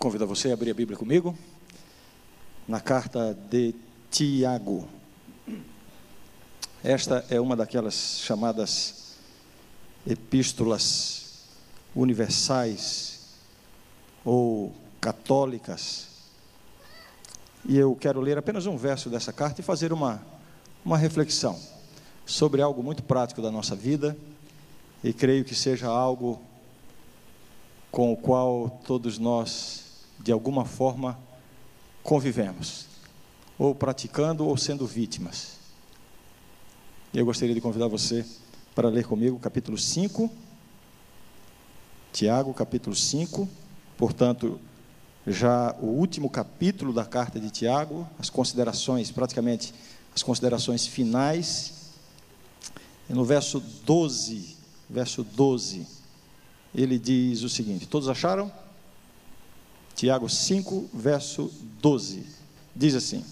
convidar você a abrir a Bíblia comigo na carta de Tiago. Esta é uma daquelas chamadas epístolas universais ou católicas. E eu quero ler apenas um verso dessa carta e fazer uma, uma reflexão sobre algo muito prático da nossa vida, e creio que seja algo com o qual todos nós, de alguma forma, convivemos, ou praticando ou sendo vítimas. Eu gostaria de convidar você para ler comigo capítulo 5, Tiago, capítulo 5, portanto, já o último capítulo da carta de Tiago, as considerações, praticamente as considerações finais, e no verso 12, verso 12, ele diz o seguinte: Todos acharam? Tiago 5, verso 12, diz assim: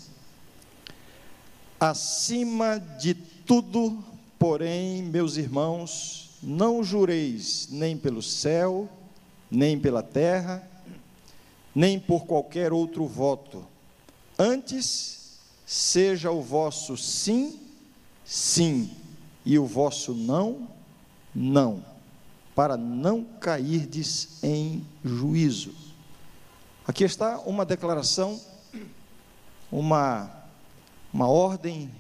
Acima de tudo, porém, meus irmãos, não jureis nem pelo céu, nem pela terra, nem por qualquer outro voto. Antes, seja o vosso sim, sim, e o vosso não, não, para não cairdes em juízo. Aqui está uma declaração, uma, uma ordem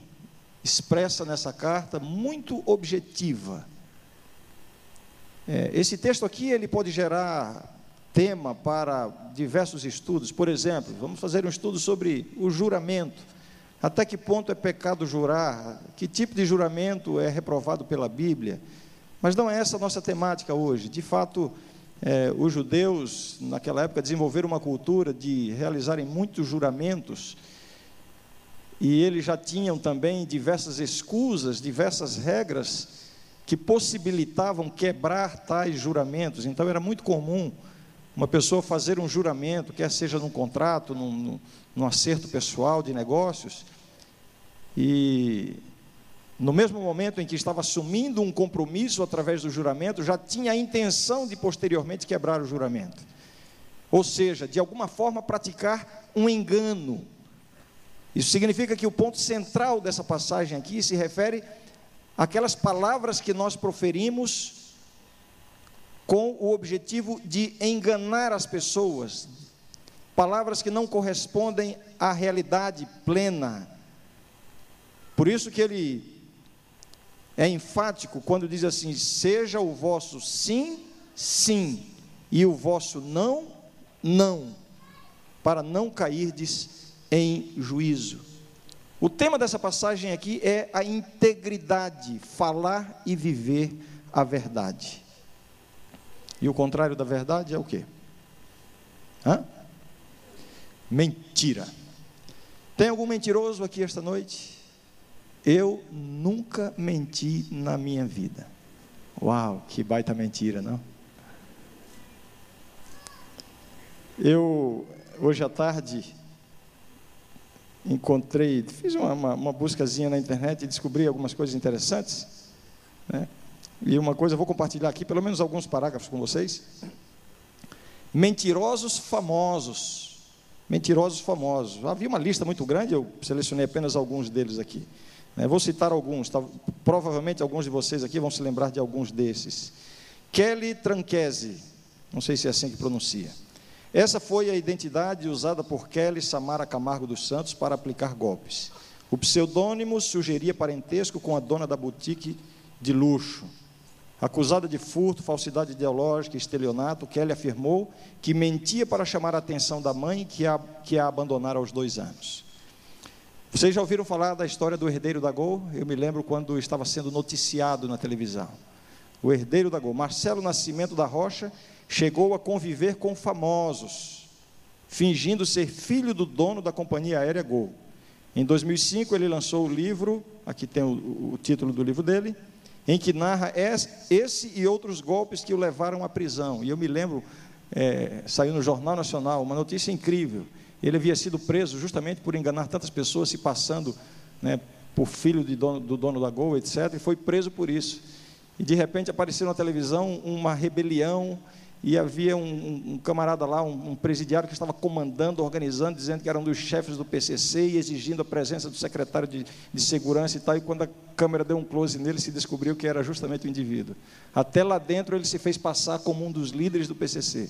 expressa nessa carta, muito objetiva. É, esse texto aqui ele pode gerar tema para diversos estudos. Por exemplo, vamos fazer um estudo sobre o juramento. Até que ponto é pecado jurar? Que tipo de juramento é reprovado pela Bíblia? Mas não é essa a nossa temática hoje. De fato, é, os judeus, naquela época, desenvolveram uma cultura de realizarem muitos juramentos e eles já tinham também diversas escusas, diversas regras que possibilitavam quebrar tais juramentos. Então era muito comum uma pessoa fazer um juramento, quer seja num contrato, num, num acerto pessoal de negócios, e no mesmo momento em que estava assumindo um compromisso através do juramento, já tinha a intenção de posteriormente quebrar o juramento. Ou seja, de alguma forma praticar um engano, isso significa que o ponto central dessa passagem aqui se refere àquelas palavras que nós proferimos com o objetivo de enganar as pessoas, palavras que não correspondem à realidade plena. Por isso que ele é enfático quando diz assim: seja o vosso sim, sim, e o vosso não, não, para não cairdes em juízo. O tema dessa passagem aqui é a integridade, falar e viver a verdade. E o contrário da verdade é o quê? Hã? Mentira. Tem algum mentiroso aqui esta noite? Eu nunca menti na minha vida. Uau, que baita mentira, não? Eu, hoje à tarde, encontrei, fiz uma, uma, uma buscazinha na internet e descobri algumas coisas interessantes. Né? E uma coisa, eu vou compartilhar aqui, pelo menos alguns parágrafos com vocês. Mentirosos famosos. Mentirosos famosos. Havia uma lista muito grande, eu selecionei apenas alguns deles aqui. Né? Vou citar alguns, tá? provavelmente alguns de vocês aqui vão se lembrar de alguns desses. Kelly Tranquese, não sei se é assim que pronuncia. Essa foi a identidade usada por Kelly Samara Camargo dos Santos para aplicar golpes. O pseudônimo sugeria parentesco com a dona da boutique de luxo. Acusada de furto, falsidade ideológica e estelionato, Kelly afirmou que mentia para chamar a atenção da mãe que a, que a abandonara aos dois anos. Vocês já ouviram falar da história do herdeiro da Gol? Eu me lembro quando estava sendo noticiado na televisão. O herdeiro da Gol, Marcelo Nascimento da Rocha, chegou a conviver com famosos, fingindo ser filho do dono da companhia aérea Gol. Em 2005, ele lançou o livro, aqui tem o, o título do livro dele, em que narra esse e outros golpes que o levaram à prisão. E eu me lembro, é, saiu no Jornal Nacional, uma notícia incrível. Ele havia sido preso justamente por enganar tantas pessoas, se passando né, por filho dono, do dono da Gol, etc., e foi preso por isso. E de repente apareceu na televisão uma rebelião e havia um, um, camarada lá, um, um, presidiário que estava comandando, organizando, dizendo que era um dos chefes do PCC e exigindo a presença do secretário de, de segurança e tal. E quando a câmera deu um close nele, se descobriu que era justamente o indivíduo. Até lá dentro ele se fez passar como um dos líderes do PCC.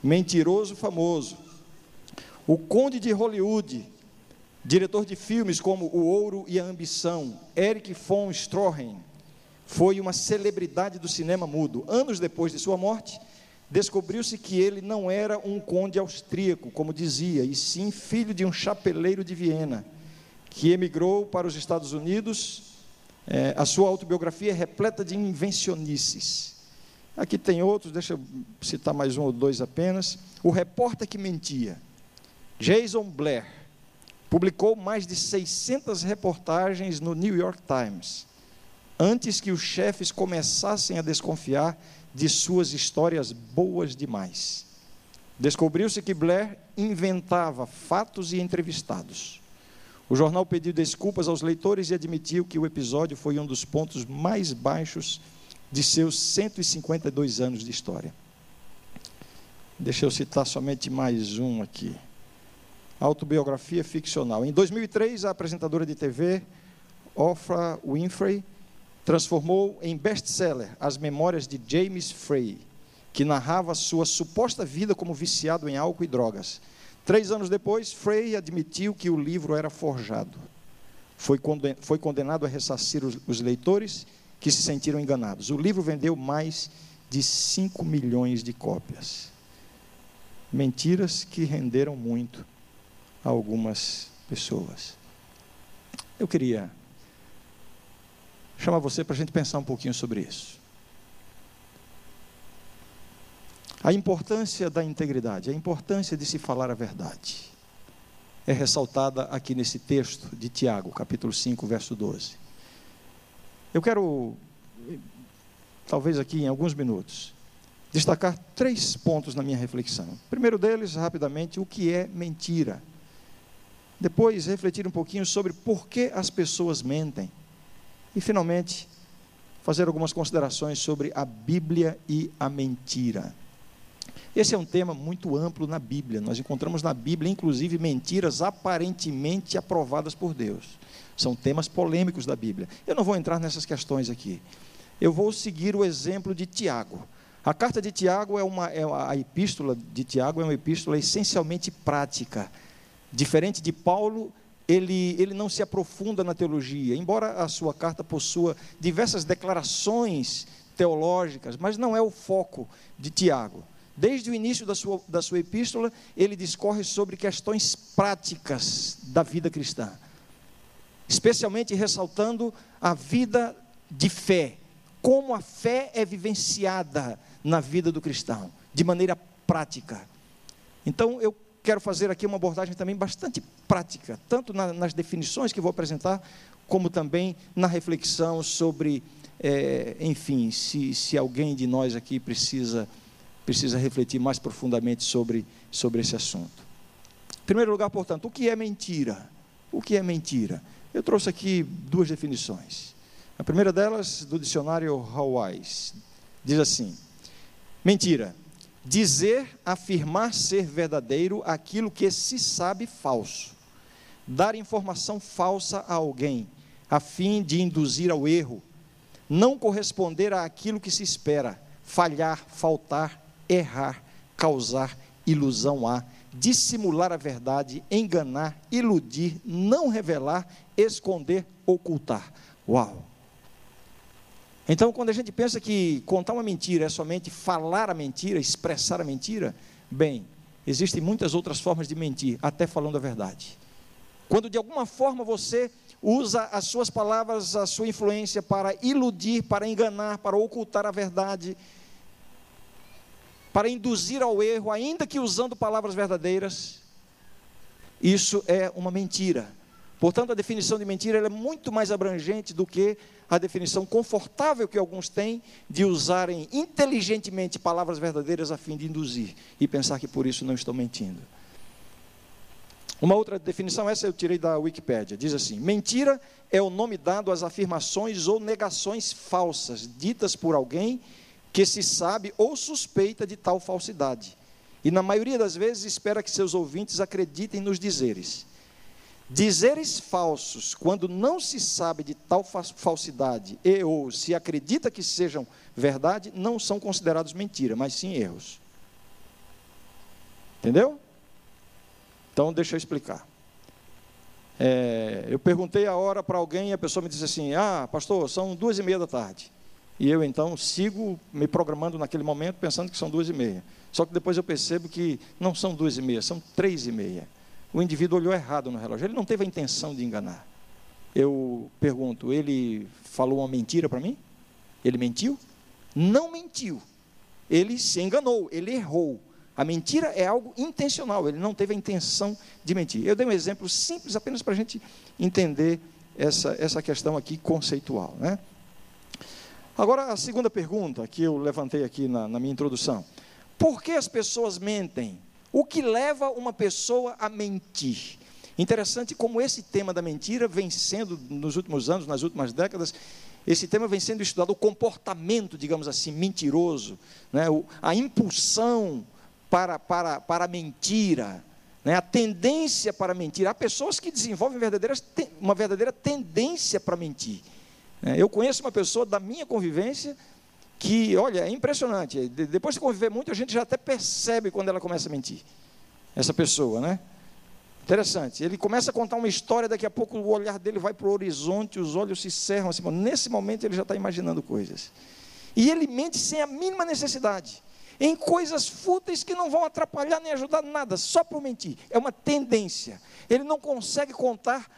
Mentiroso famoso. O Conde de Hollywood, diretor de filmes como O Ouro e a Ambição, Eric von Stroheim, foi uma celebridade do cinema mudo. Anos depois de sua morte, descobriu-se que ele não era um conde austríaco, como dizia, e sim filho de um chapeleiro de Viena, que emigrou para os Estados Unidos. É, a sua autobiografia é repleta de invencionices. Aqui tem outros, deixa eu citar mais um ou dois apenas. O repórter que mentia, Jason Blair, publicou mais de 600 reportagens no New York Times, antes que os chefes começassem a desconfiar de suas histórias boas demais. Descobriu-se que Blair inventava fatos e entrevistados. O jornal pediu desculpas aos leitores e admitiu que o episódio foi um dos pontos mais baixos de seus 152 anos de história. Deixa eu citar somente mais um aqui. Autobiografia ficcional. Em 2003, a apresentadora de TV, Oprah Winfrey, transformou em best-seller as memórias de James Frey, que narrava sua suposta vida como viciado em álcool e drogas. Três anos depois, Frey admitiu que o livro era forjado. Foi condenado a ressarcir os leitores que se sentiram enganados. O livro vendeu mais de 5 milhões de cópias. Mentiras que renderam muito a algumas pessoas. Eu queria chamar você para a gente pensar um pouquinho sobre isso. A importância da integridade, a importância de se falar a verdade, é ressaltada aqui nesse texto de Tiago, capítulo 5, verso 12. Eu quero, talvez aqui em alguns minutos, destacar três pontos na minha reflexão. O primeiro deles, rapidamente, o que é mentira. Depois, refletir um pouquinho sobre por que as pessoas mentem. E, finalmente, fazer algumas considerações sobre a Bíblia e a mentira. Esse é um tema muito amplo na Bíblia. Nós encontramos na Bíblia, inclusive, mentiras aparentemente aprovadas por Deus. São temas polêmicos da Bíblia. Eu não vou entrar nessas questões aqui. Eu vou seguir o exemplo de Tiago. A carta de Tiago é uma, é a epístola de Tiago é uma epístola essencialmente prática. Diferente de Paulo, ele, ele não se aprofunda na teologia, embora a sua carta possua diversas declarações teológicas, mas não é o foco de Tiago. Desde o início da sua, da sua epístola, ele discorre sobre questões práticas da vida cristã, especialmente ressaltando a vida de fé, como a fé é vivenciada na vida do cristão, de maneira prática. Então, eu quero fazer aqui uma abordagem também bastante prática, tanto na, nas definições que vou apresentar, como também na reflexão sobre, é, enfim, se, se alguém de nós aqui precisa, precisa refletir mais profundamente sobre, sobre esse assunto. Em primeiro lugar, portanto, o que é mentira? O que é mentira? Eu trouxe aqui duas definições. A primeira delas, do dicionário Hawaii, diz assim: mentira Dizer, afirmar ser verdadeiro aquilo que se sabe falso. Dar informação falsa a alguém, a fim de induzir ao erro. Não corresponder àquilo que se espera. Falhar, faltar, errar, causar ilusão a. Dissimular a verdade, enganar, iludir, não revelar, esconder, ocultar. Uau! Então, quando a gente pensa que contar uma mentira é somente falar a mentira, expressar a mentira, bem, existem muitas outras formas de mentir, até falando a verdade. Quando de alguma forma você usa as suas palavras, a sua influência para iludir, para enganar, para ocultar a verdade, para induzir ao erro, ainda que usando palavras verdadeiras, isso é uma mentira. Portanto, a definição de mentira é muito mais abrangente do que a definição confortável que alguns têm de usarem inteligentemente palavras verdadeiras a fim de induzir e pensar que por isso não estão mentindo. Uma outra definição, essa eu tirei da Wikipédia, diz assim: mentira é o nome dado às afirmações ou negações falsas ditas por alguém que se sabe ou suspeita de tal falsidade. E na maioria das vezes espera que seus ouvintes acreditem nos dizeres. Dizeres falsos, quando não se sabe de tal falsidade e ou se acredita que sejam verdade, não são considerados mentira, mas sim erros. Entendeu? Então, deixa eu explicar. É, eu perguntei a hora para alguém e a pessoa me disse assim: Ah, pastor, são duas e meia da tarde. E eu então sigo me programando naquele momento pensando que são duas e meia. Só que depois eu percebo que não são duas e meia, são três e meia. O indivíduo olhou errado no relógio, ele não teve a intenção de enganar. Eu pergunto, ele falou uma mentira para mim? Ele mentiu? Não mentiu. Ele se enganou, ele errou. A mentira é algo intencional, ele não teve a intenção de mentir. Eu dei um exemplo simples apenas para a gente entender essa, essa questão aqui conceitual. Né? Agora, a segunda pergunta que eu levantei aqui na, na minha introdução: por que as pessoas mentem? O que leva uma pessoa a mentir? Interessante como esse tema da mentira vem sendo, nos últimos anos, nas últimas décadas, esse tema vem sendo estudado, o comportamento, digamos assim, mentiroso, né? a impulsão para, para, para a mentira, né? a tendência para mentir. Há pessoas que desenvolvem uma verdadeira tendência para mentir. É, eu conheço uma pessoa da minha convivência que, olha, é impressionante. Depois de conviver muito, a gente já até percebe quando ela começa a mentir. Essa pessoa, né? Interessante. Ele começa a contar uma história, daqui a pouco o olhar dele vai para o horizonte, os olhos se cerram assim. Nesse momento ele já está imaginando coisas. E ele mente sem a mínima necessidade. Em coisas fúteis que não vão atrapalhar nem ajudar nada, só por mentir. É uma tendência. Ele não consegue contar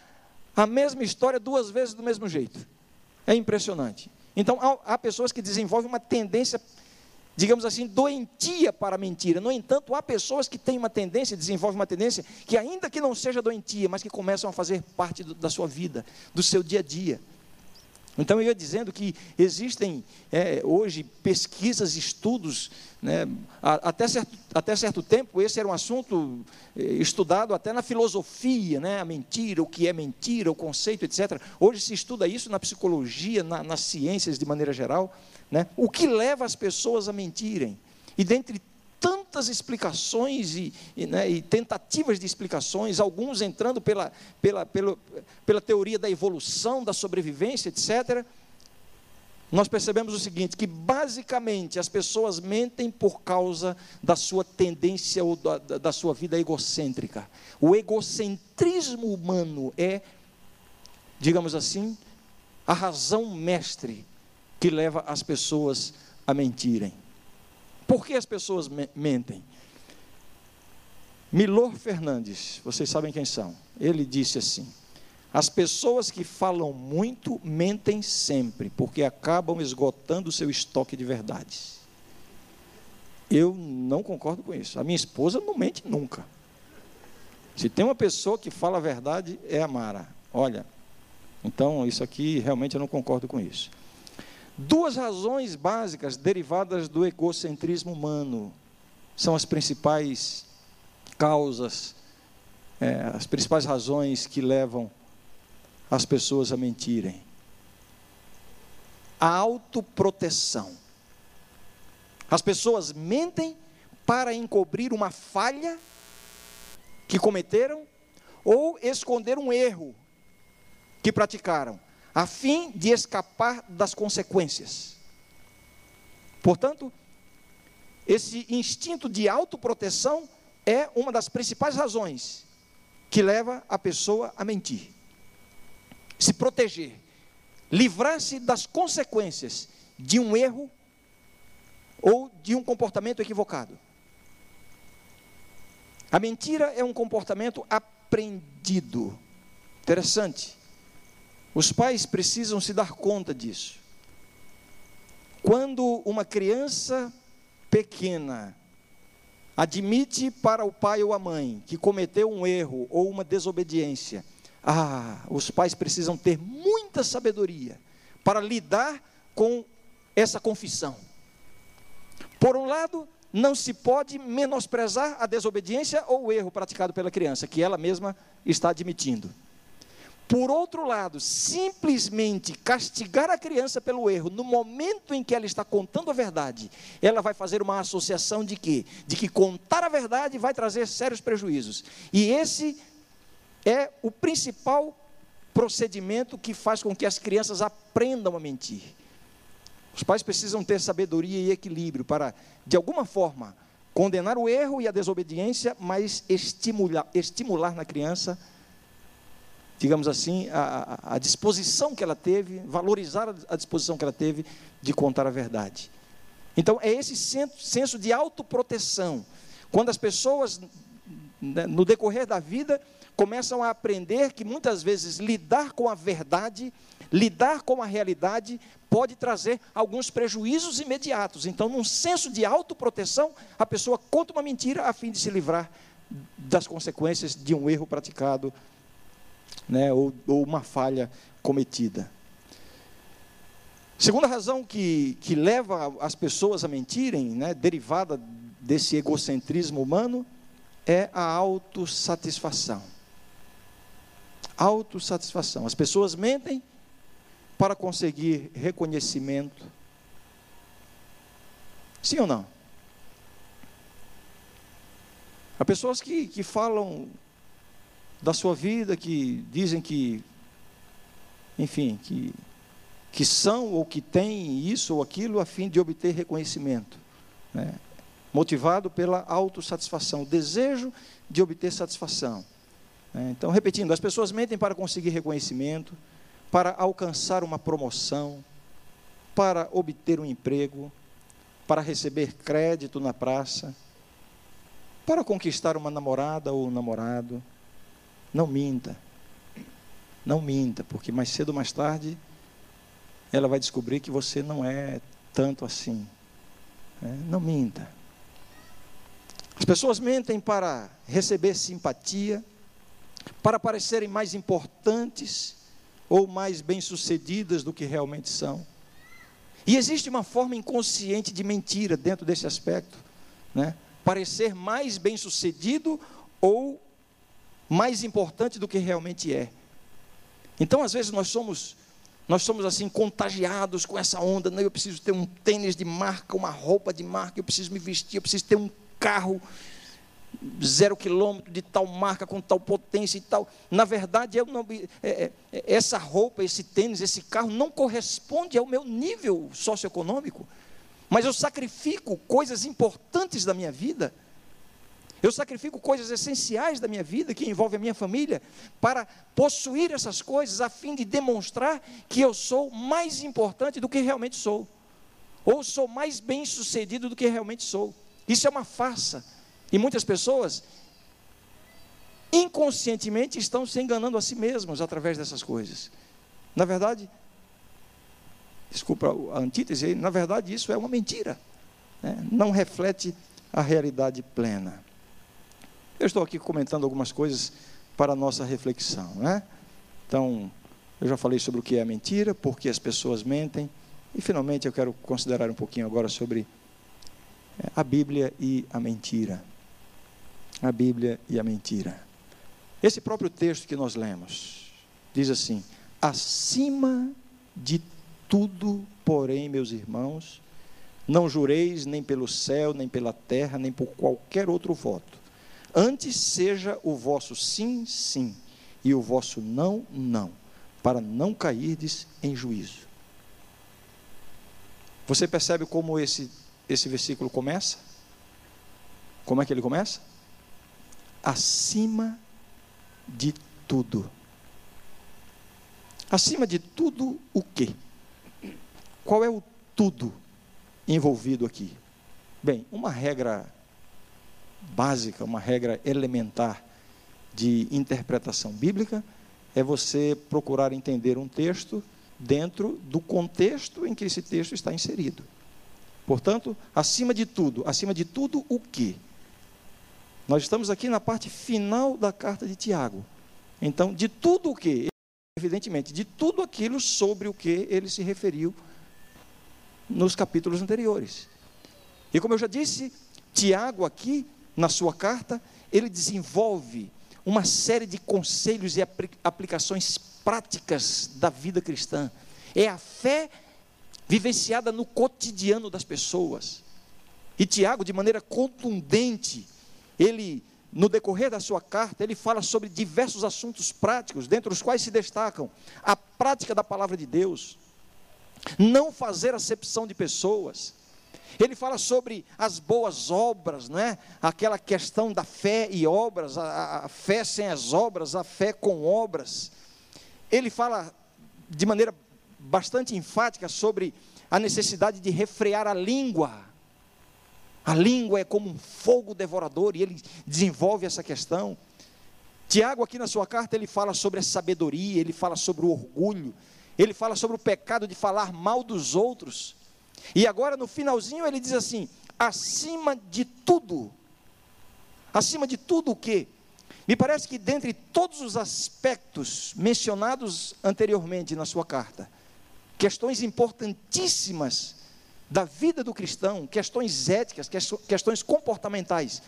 a mesma história duas vezes do mesmo jeito. É impressionante. Então, há, pessoas que desenvolvem uma tendência, digamos assim, doentia para a mentira. No entanto, há pessoas que têm uma tendência, desenvolvem uma tendência, que ainda que não seja doentia, mas que começam a fazer parte do, da sua vida, do seu dia a dia. Então, eu ia dizendo que existem é, hoje pesquisas, estudos, né, até, certo, até certo tempo, esse era um assunto é, estudado até na filosofia, né, a mentira, o que é mentira, o conceito, etc. Hoje se estuda isso na psicologia, na, nas ciências de maneira geral. Né, o que leva as pessoas a mentirem? E dentre tantas explicações e, e, né, e, tentativas de explicações, alguns entrando pela, pela, pela, teoria da evolução, da sobrevivência, etc. Nós percebemos o seguinte: que basicamente as pessoas mentem por causa da sua tendência ou da, da sua vida egocêntrica. O egocentrismo humano é, digamos assim, a razão mestre que leva as pessoas a mentirem. Por que as pessoas mentem? Milor Fernandes, vocês sabem quem são. Ele disse assim: As pessoas que falam muito mentem sempre, porque acabam esgotando o seu estoque de verdades. Eu não concordo com isso. A minha esposa não mente nunca. Se tem uma pessoa que fala a verdade, é a Mara. Olha, então isso aqui realmente eu não concordo com isso. Duas razões básicas derivadas do egocentrismo humano são as principais causas, é, as principais razões que levam as pessoas a mentirem. A autoproteção. As pessoas mentem para encobrir uma falha que cometeram ou esconder um erro que praticaram a fim de escapar das consequências. Portanto, esse instinto de autoproteção é uma das principais razões que leva a pessoa a mentir. Se proteger, livrar-se das consequências de um erro ou de um comportamento equivocado. A mentira é um comportamento aprendido. Interessante. Os pais precisam se dar conta disso. Quando uma criança pequena admite para o pai ou a mãe que cometeu um erro ou uma desobediência, ah, os pais precisam ter muita sabedoria para lidar com essa confissão. Por um lado, não se pode menosprezar a desobediência ou o erro praticado pela criança, que ela mesma está admitindo. Por outro lado, simplesmente castigar a criança pelo erro, no momento em que ela está contando a verdade, ela vai fazer uma associação de quê? De que contar a verdade vai trazer sérios prejuízos. E esse é o principal procedimento que faz com que as crianças aprendam a mentir. Os pais precisam ter sabedoria e equilíbrio para, de alguma forma, condenar o erro e a desobediência, mas estimular, estimular na criança digamos assim, a, a, disposição que ela teve, valorizar a disposição que ela teve de contar a verdade. Então, é esse senso de autoproteção. Quando as pessoas, né, no decorrer da vida, começam a aprender que muitas vezes lidar com a verdade, lidar com a realidade, pode trazer alguns prejuízos imediatos. Então, num senso de autoproteção, a pessoa conta uma mentira a fim de se livrar das consequências de um erro praticado né, ou, ou uma falha cometida. Segunda razão que, que leva as pessoas a mentirem, né, derivada desse egocentrismo humano, é a autossatisfação. Autossatisfação. As pessoas mentem para conseguir reconhecimento. Sim ou não? Há pessoas que, que falam da sua vida que dizem que, enfim, que, que são ou que têm isso ou aquilo a fim de obter reconhecimento. Né? Motivado pela autossatisfação, desejo de obter satisfação. Né? Então, repetindo, as pessoas mentem para conseguir reconhecimento, para alcançar uma promoção, para obter um emprego, para receber crédito na praça, para conquistar uma namorada ou um namorado não minta. Não minta, porque mais cedo ou mais tarde ela vai descobrir que você não é tanto assim. Né? Não minta. As pessoas mentem para receber simpatia, para parecerem mais importantes ou mais bem-sucedidas do que realmente são. E existe uma forma inconsciente de mentira dentro desse aspecto, né? Parecer mais bem-sucedido ou mais importante do que realmente é. Então, às vezes, nós somos, nós somos assim, contagiados com essa onda. Eu preciso ter um tênis de marca, uma roupa de marca, eu preciso me vestir, eu preciso ter um carro zero quilômetro de tal marca, com tal potência e tal. Na verdade, não, é, é, essa roupa, esse tênis, esse carro não corresponde ao meu nível socioeconômico. Mas eu sacrifico coisas importantes da minha vida eu sacrifico coisas essenciais da minha vida, que envolvem a minha família, para possuir essas coisas, a fim de demonstrar que eu sou mais importante do que realmente sou, ou sou mais bem sucedido do que realmente sou. Isso é uma farsa. E muitas pessoas, inconscientemente, estão se enganando a si mesmos através dessas coisas. Na verdade, desculpa a antítese, na verdade, isso é uma mentira. Né? Não reflete a realidade plena. Eu estou aqui comentando algumas coisas para a nossa reflexão, né? Então, eu já falei sobre o que é mentira, por que as pessoas mentem, e finalmente eu quero considerar um pouquinho agora sobre é, a Bíblia e a mentira. A Bíblia e a mentira. Esse próprio texto que nós lemos diz assim: acima de tudo, porém, meus irmãos, não jureis nem pelo céu, nem pela terra, nem por qualquer outro voto Antes seja o vosso sim, sim, e o vosso não, não, para não cairdes em juízo. Você percebe como esse, esse versículo começa? Como é que ele começa? Acima de tudo. Acima de tudo, o quê? Qual é o tudo envolvido aqui? Bem, uma regra básica, uma regra elementar de interpretação bíblica é você procurar entender um texto dentro do contexto em que esse texto está inserido. Portanto, acima de tudo, acima de tudo o que? Nós estamos aqui na parte final da carta de Tiago. Então, de tudo o que? Evidentemente, de tudo aquilo sobre o que ele se referiu nos capítulos anteriores. E como eu já disse, Tiago aqui na sua carta, ele desenvolve uma série de conselhos e aplicações práticas da vida cristã. É a fé vivenciada no cotidiano das pessoas. E Tiago, de maneira contundente, ele, no decorrer da sua carta, ele fala sobre diversos assuntos práticos, dentre os quais se destacam a prática da palavra de Deus, não fazer acepção de pessoas. Ele fala sobre as boas obras, não é? Aquela questão da fé e obras, a, a fé sem as obras, a fé com obras. Ele fala de maneira bastante enfática sobre a necessidade de refrear a língua. A língua é como um fogo devorador e ele desenvolve essa questão. Tiago, aqui na sua carta, ele fala sobre a sabedoria, ele fala sobre o orgulho, ele fala sobre o pecado de falar mal dos outros. E agora, no finalzinho, ele diz assim: acima de tudo, acima de tudo o que? Me parece que dentre todos os aspectos mencionados anteriormente na sua carta, questões importantíssimas da vida do cristão, questões éticas, questões comportamentais.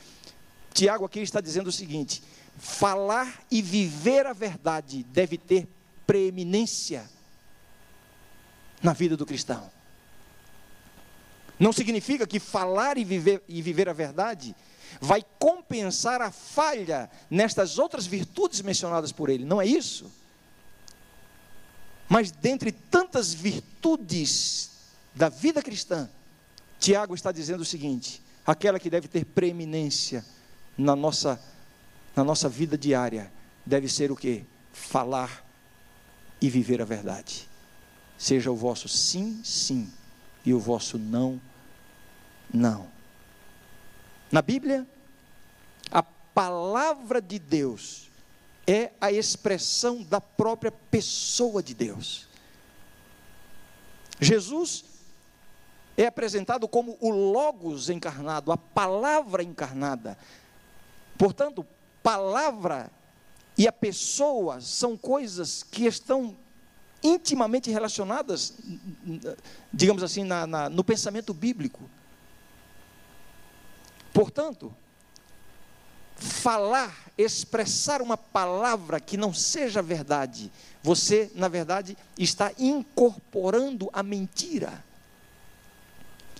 Tiago aqui está dizendo o seguinte: falar e viver a verdade deve ter preeminência na vida do cristão. Não significa que falar e viver, e viver a verdade vai compensar a falha nestas outras virtudes mencionadas por ele, não é isso? Mas dentre tantas virtudes da vida cristã, Tiago está dizendo o seguinte: aquela que deve ter preeminência na nossa, na nossa vida diária, deve ser o que? Falar e viver a verdade. Seja o vosso sim, sim, e o vosso não, não. Na Bíblia, a palavra de Deus é a expressão da própria pessoa de Deus. Jesus é apresentado como o Logos encarnado, a palavra encarnada. Portanto, palavra e a pessoa são coisas que estão intimamente relacionadas, digamos assim, na, na, no pensamento bíblico. Portanto, falar, expressar uma palavra que não seja verdade, você, na verdade, está incorporando a mentira.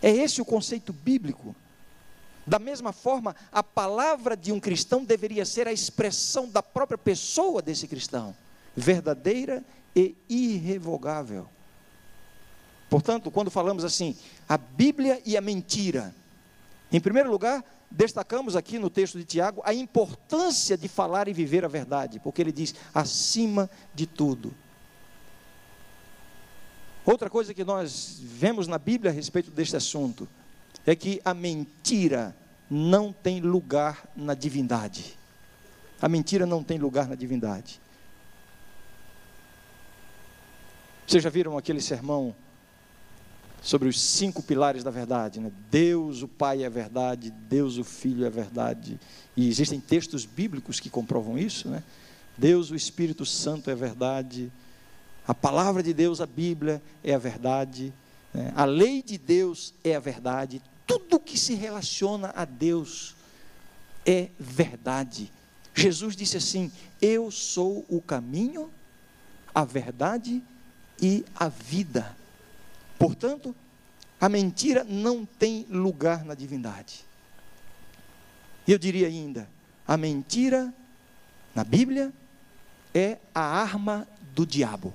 É esse o conceito bíblico. Da mesma forma, a palavra de um cristão deveria ser a expressão da própria pessoa desse cristão, verdadeira e irrevogável. Portanto, quando falamos assim, a Bíblia e a mentira, em primeiro lugar, destacamos aqui no texto de Tiago a importância de falar e viver a verdade, porque ele diz acima de tudo. Outra coisa que nós vemos na Bíblia a respeito deste assunto é que a mentira não tem lugar na divindade. A mentira não tem lugar na divindade. Vocês já viram aquele sermão sobre os cinco pilares da verdade. Né? Deus, o Pai é verdade, Deus, o Filho é verdade. E existem textos bíblicos que comprovam isso. Né? Deus, o Espírito Santo é verdade. A palavra de Deus, a Bíblia, é a verdade. Né? A lei de Deus é a verdade. Tudo que se relaciona a Deus é verdade. Jesus disse assim: Eu sou o caminho, a verdade e a vida. Portanto, a mentira não tem lugar na divindade. E eu diria ainda: a mentira na Bíblia é a arma do diabo.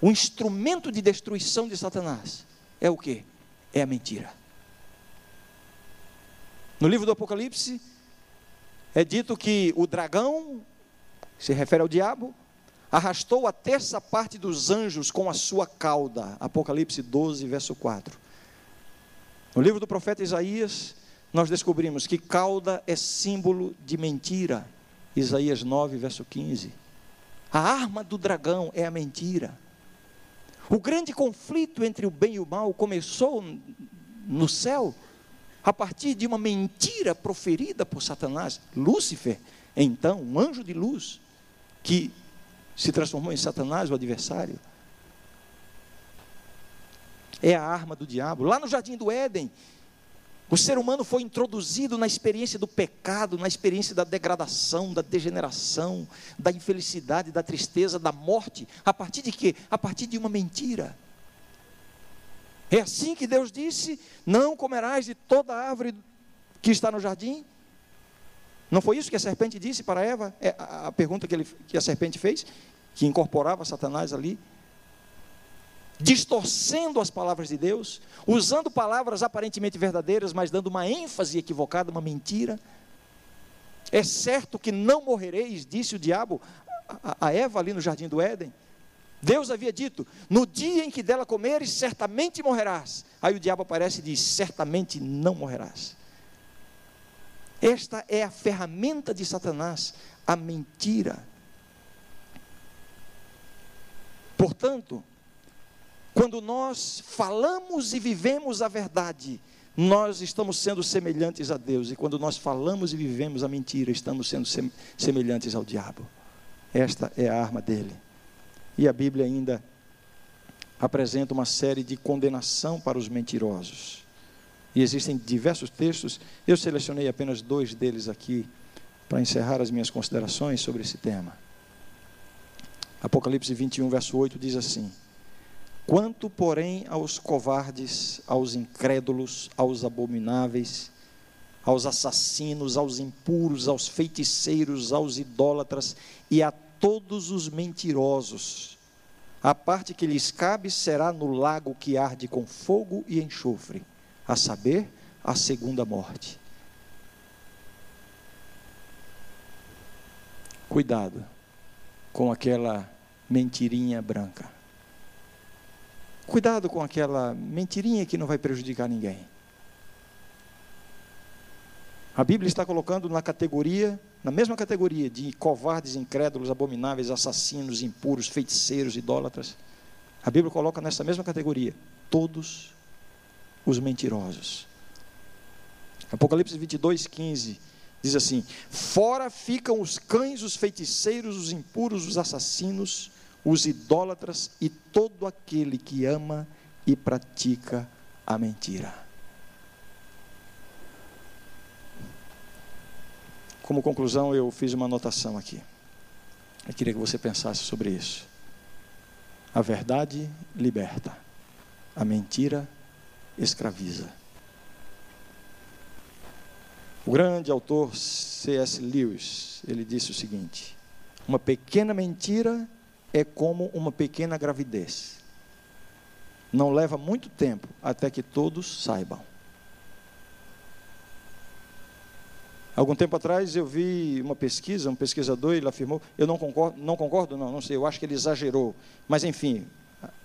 O instrumento de destruição de Satanás é o que? É a mentira. No livro do Apocalipse, é dito que o dragão, se refere ao diabo, arrastou a terça parte dos anjos com a sua cauda. Apocalipse 12, verso 4. No livro do profeta Isaías, nós descobrimos que cauda é símbolo de mentira. Isaías 9, verso 15. A arma do dragão é a mentira. O grande conflito entre o bem e o mal começou no céu a partir de uma mentira proferida por Satanás, Lúcifer, então um anjo de luz, que se transformou em Satanás, o adversário. É a arma do diabo. Lá no jardim do Éden, O ser humano foi introduzido na experiência do pecado, na experiência da degradação, da degeneração, da infelicidade, da tristeza, da morte. A partir de quê? A partir de uma mentira. É assim que Deus disse: Não comerás de toda árvore que está no jardim. Não foi isso que a serpente disse para Eva? É a pergunta que, ele, que a serpente fez, que incorporava Satanás ali distorcendo as palavras de Deus, usando palavras aparentemente verdadeiras, mas dando uma ênfase equivocada, uma mentira. É certo que não morrereis, disse o diabo a Eva ali no jardim do Éden. Deus havia dito: no dia em que dela comeres, certamente morrerás. Aí o diabo aparece e diz: certamente não morrerás. Esta é a ferramenta de Satanás, a mentira. Portanto, quando nós falamos e vivemos a verdade, nós estamos sendo semelhantes a Deus. E quando nós falamos e vivemos a mentira, estamos sendo semelhantes ao diabo. Esta é a arma dele. E a Bíblia ainda apresenta uma série de condenação para os mentirosos. E existem diversos textos, eu selecionei apenas dois deles aqui para encerrar as minhas considerações sobre esse tema. Apocalipse 21, verso 8 diz assim: Quanto, porém, aos covardes, aos incrédulos, aos abomináveis, aos assassinos, aos impuros, aos feiticeiros, aos idólatras e a todos os mentirosos, a parte que lhes cabe será no lago que arde com fogo e enxofre, a saber, a segunda morte. Cuidado com aquela mentirinha branca. Cuidado com aquela mentirinha que não vai prejudicar ninguém. A Bíblia está colocando na categoria, na mesma categoria de covardes, incrédulos, abomináveis, assassinos, impuros, feiticeiros, idólatras. A Bíblia coloca nessa mesma categoria todos os mentirosos. Apocalipse 22, 15 diz assim: Fora ficam os cães, os feiticeiros, os impuros, os assassinos, os idólatras e todo aquele que ama e pratica a mentira. Como conclusão, eu fiz uma anotação aqui. Eu queria que você pensasse sobre isso. A verdade liberta, a mentira escraviza. O grande autor C.S. Lewis, ele disse o seguinte: uma pequena mentira é como uma pequena gravidez. Não leva muito tempo até que todos saibam. Algum tempo atrás eu vi uma pesquisa, um pesquisador, ele afirmou, eu não concordo, não concordo, não, não sei, eu acho que ele exagerou. Mas enfim,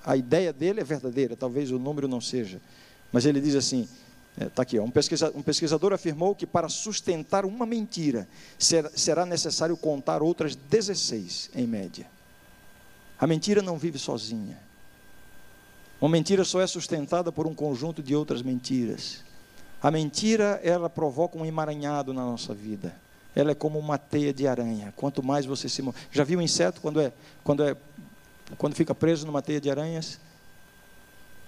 a ideia dele é verdadeira, talvez o número não seja. Mas ele diz assim, está é, aqui, ó, um, pesquisador, um, pesquisador, afirmou que para sustentar uma mentira será, será necessário contar outras 16 em média. A mentira não vive sozinha. Uma mentira só é sustentada por um conjunto de outras mentiras. A mentira, ela provoca um emaranhado na nossa vida. Ela é como uma teia de aranha. Quanto mais você se move. Já viu um inseto quando é quando é quando fica preso numa teia de aranhas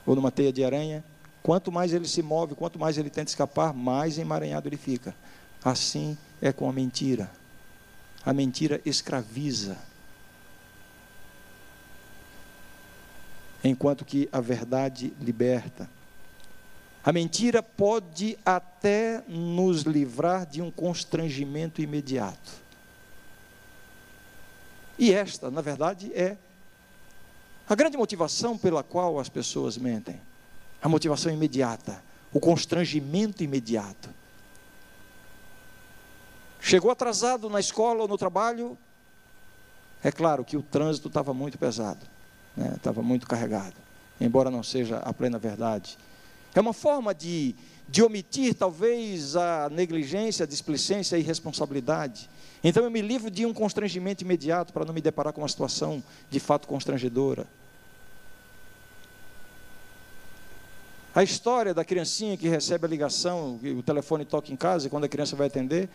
ou numa teia de aranha? Quanto mais ele se move, quanto mais ele tenta escapar, mais emaranhado ele fica. Assim é com a mentira. A mentira escraviza. enquanto que a verdade liberta. A mentira pode até nos livrar de um constrangimento imediato. E esta, na verdade, é a grande motivação pela qual as pessoas mentem. A motivação imediata, o constrangimento imediato. Chegou atrasado na escola ou no trabalho, é claro que o trânsito estava muito pesado né? estava muito carregado, embora não seja a plena verdade. É uma forma de, de omitir, talvez, a negligência, a displicência e irresponsabilidade. Então eu me livro de um constrangimento imediato para não me deparar com uma situação de fato constrangedora. A história da criancinha que recebe a ligação, o telefone toca em casa e quando a criança vai atender,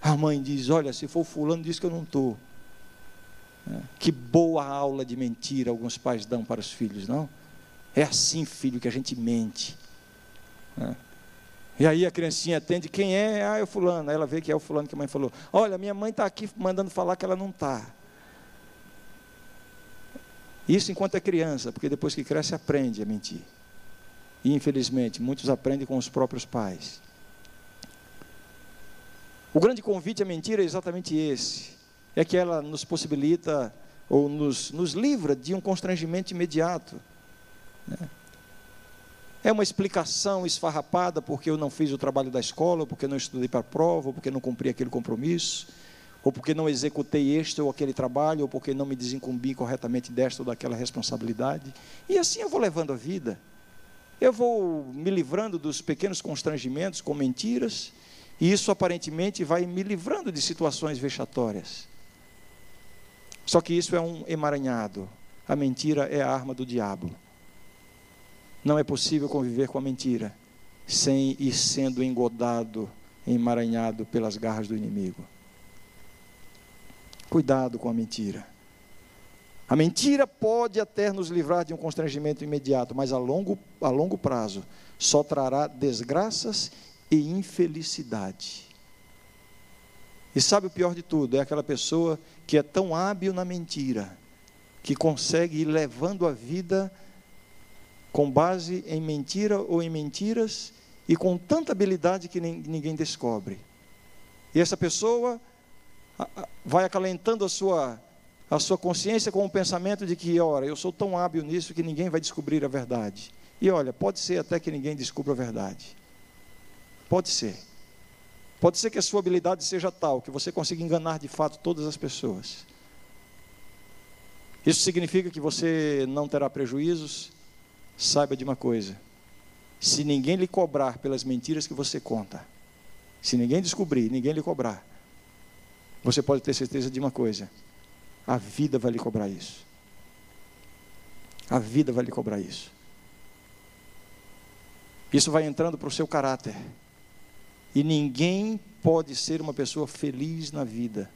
a mãe diz: Olha, se for fulano, diz que eu não estou. Que boa aula de mentira alguns pais dão para os filhos, não? É assim, filho, que a gente mente. E aí a criancinha atende, quem é? Ah, é o fulano. Aí ela vê que é o fulano que a mãe falou. Olha, minha mãe está aqui mandando falar que ela não está. Isso enquanto é criança, porque depois que cresce aprende a mentir. E infelizmente, muitos aprendem com os próprios pais. O grande convite à mentira é exatamente esse: é que ela nos possibilita ou nos, nos livra de um constrangimento imediato. Né? É uma explicação esfarrapada porque eu não fiz o trabalho da escola, ou porque não estudei para a prova, ou porque não cumpri aquele compromisso, ou porque não executei este ou aquele trabalho, ou porque não me desincumbi corretamente desta ou daquela responsabilidade. E assim eu vou levando a vida. Eu vou me livrando dos pequenos constrangimentos com mentiras, e isso aparentemente vai me livrando de situações vexatórias. Só que isso é um emaranhado. A mentira é a arma do diabo. Não é possível conviver com a mentira sem ir sendo engodado, emaranhado pelas garras do inimigo. Cuidado com a mentira. A mentira pode até nos livrar de um constrangimento imediato, mas a longo, a longo prazo só trará desgraças e infelicidade. E sabe o pior de tudo? É aquela pessoa que é tão hábil na mentira, que consegue ir levando a vida com base em mentira ou em mentiras e com tanta habilidade que ninguém descobre. E essa pessoa vai acalentando a sua a sua consciência com o pensamento de que, ora, eu sou tão hábil nisso que ninguém vai descobrir a verdade. E olha, pode ser até que ninguém descubra a verdade. Pode ser. Pode ser que a sua habilidade seja tal que você consiga enganar de fato todas as pessoas. Isso significa que você não terá prejuízos? Saiba de uma coisa: se ninguém lhe cobrar pelas mentiras que você conta, se ninguém descobrir, ninguém lhe cobrar, você pode ter certeza de uma coisa: a vida vai lhe cobrar isso. A vida vai lhe cobrar isso. Isso vai entrando para o seu caráter. E ninguém pode ser uma pessoa feliz na vida.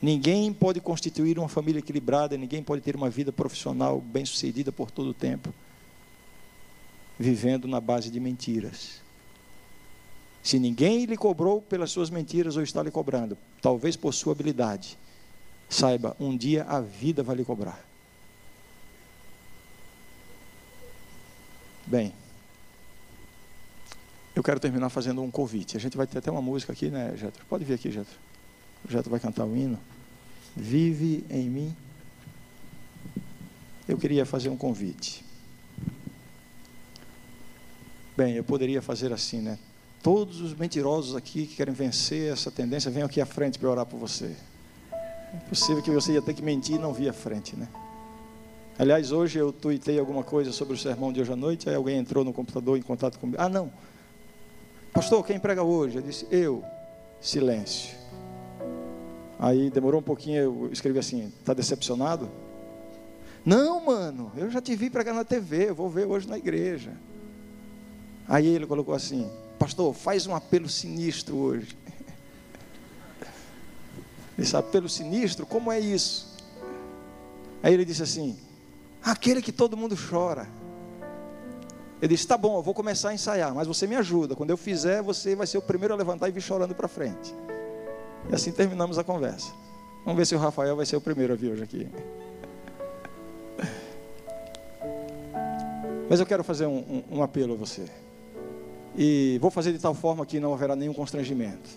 Ninguém pode constituir uma família equilibrada, ninguém pode ter uma vida profissional bem-sucedida por todo o tempo, vivendo na base de mentiras. Se ninguém lhe cobrou pelas suas mentiras ou está lhe cobrando, talvez por sua habilidade, Saiba, um dia a vida vai lhe cobrar. Bem, eu quero terminar fazendo um convite. A gente vai ter até uma música aqui, né, Jetro? Pode vir aqui, Jetro. O Jetro vai cantar o hino. Vive em mim. Eu queria fazer um convite. Bem, eu poderia fazer assim, né? Todos os mentirosos aqui que querem vencer essa tendência, venham aqui à frente para orar por você. É possível que você ia ter que mentir e não via frente, né? Aliás, hoje eu tuitei alguma coisa sobre o sermão de hoje à noite, aí alguém entrou no computador em contato comigo. Ah, não. Pastor, quem prega hoje? Eu disse, eu. Silêncio. Aí demorou um pouquinho, eu escrevi assim, está decepcionado? Não, mano, eu já te vi pregar na TV, eu vou ver hoje na igreja. Aí ele colocou assim, pastor, faz um apelo sinistro hoje. Ele sabe, pelo sinistro, como é isso? Aí ele disse assim: aquele que todo mundo chora. Ele disse: tá bom, eu vou começar a ensaiar, mas você me ajuda. Quando eu fizer, você vai ser o primeiro a levantar e vir chorando para frente. E assim terminamos a conversa. Vamos ver se o Rafael vai ser o primeiro a vir hoje aqui. Mas eu quero fazer um, um, um apelo a você. E vou fazer de tal forma que não haverá nenhum constrangimento.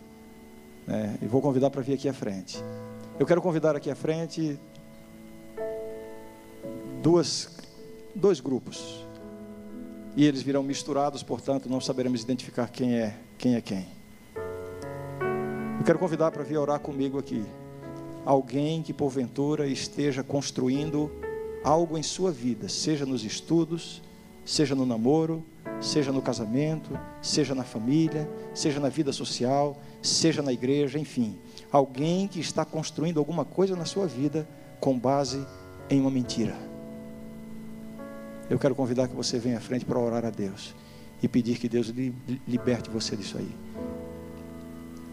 Né? E vou convidar para vir aqui à frente. Eu quero convidar aqui à frente duas, dois grupos. E eles virão misturados, portanto, não saberemos identificar quem é quem. É quem. Eu quero convidar para vir orar comigo aqui. Alguém que porventura esteja construindo algo em sua vida, seja nos estudos, seja no namoro, seja no casamento, seja na família, seja na vida social, seja na igreja, enfim, alguém que está construindo alguma coisa na sua vida com base em uma mentira. Eu quero convidar que você venha à frente para orar a Deus e pedir que Deus liberte você disso aí.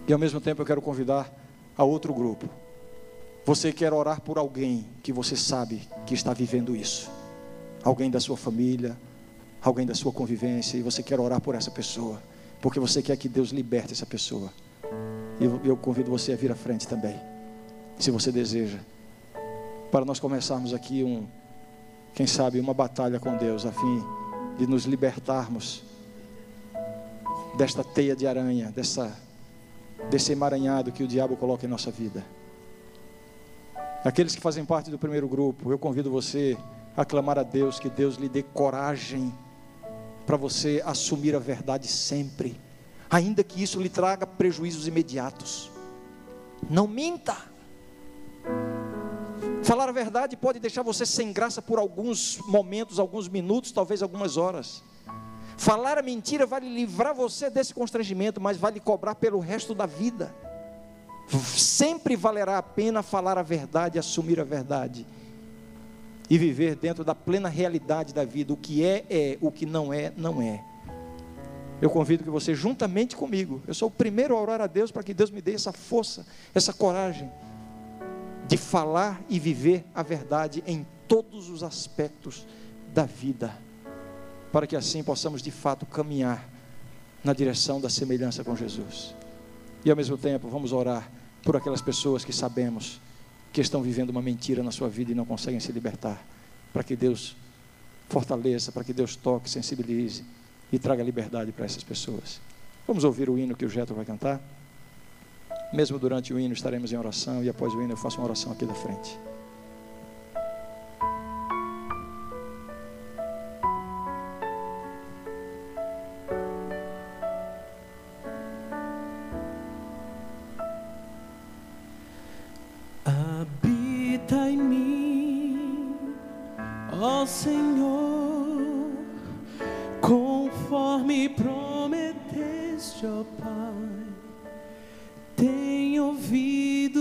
E ao mesmo tempo eu quero convidar a outro grupo. Você quer orar por alguém que você sabe que está vivendo isso? Alguém da sua família, alguém da sua convivência, e você quer orar por essa pessoa porque você quer que Deus liberte essa pessoa. Eu, eu convido você a vir à frente também, se você deseja, para nós começarmos aqui um, quem sabe, uma batalha com Deus, a fim de nos libertarmos desta teia de aranha, dessa, desse emaranhado que o diabo coloca em nossa vida. Aqueles que fazem parte do primeiro grupo, eu convido você a clamar a Deus que Deus lhe dê coragem para você assumir a verdade sempre, ainda que isso lhe traga prejuízos imediatos. Não minta. Falar a verdade pode deixar você sem graça por alguns momentos, alguns minutos, talvez algumas horas. Falar a mentira vai livrar você desse constrangimento, mas vai lhe cobrar pelo resto da vida. Sempre valerá a pena falar a verdade, assumir a verdade e viver dentro da plena realidade da vida. O que é, é, o que não é, não é. Eu convido que você, juntamente comigo, eu sou o primeiro a orar a Deus para que Deus me dê essa força, essa coragem de falar e viver a verdade em todos os aspectos da vida, para que assim possamos de fato caminhar na direção da semelhança com Jesus. E ao mesmo tempo, vamos orar por aquelas pessoas que sabemos que estão vivendo uma mentira na sua vida e não conseguem se libertar, para que Deus fortaleça, para que Deus toque, sensibilize e traga liberdade para essas pessoas. Vamos ouvir o hino que o Jeto vai cantar? Mesmo durante o hino estaremos em oração e após o hino eu faço uma oração aqui da frente.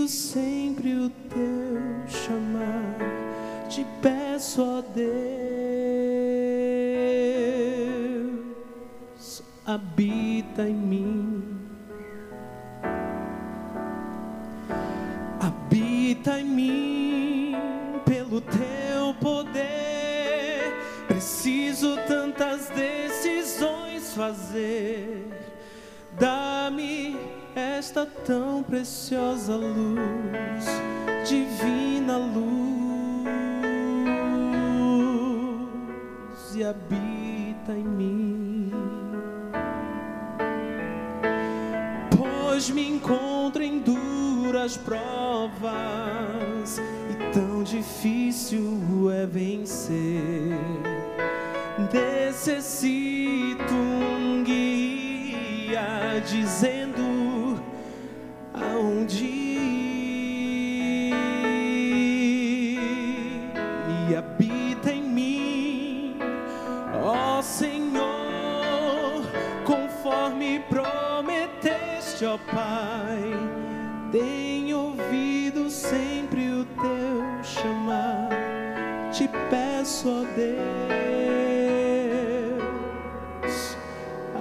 ouvido sempre o teu chamar. Te peço, ó Deus, habita em mim. Habita em mim pelo teu poder. Preciso tantas decisões fazer esta tão preciosa luz, divina luz, e habita em mim. Pois me encontro em duras provas, e tão difícil é vencer. Necessito forte, ó Pai. tem ouvido sempre o teu chamar. Te peço, ó Deus,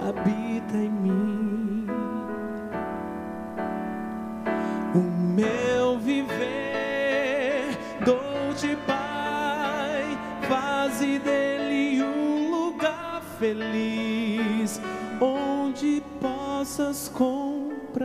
habita em mim. O meu viver dou-te, Pai, faze dele um lugar feliz onde possas com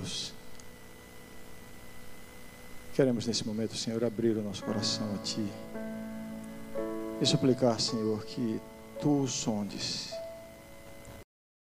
Deus, queremos nesse momento, Senhor, abrir o nosso coração a Ti e suplicar, Senhor, que Tu sondes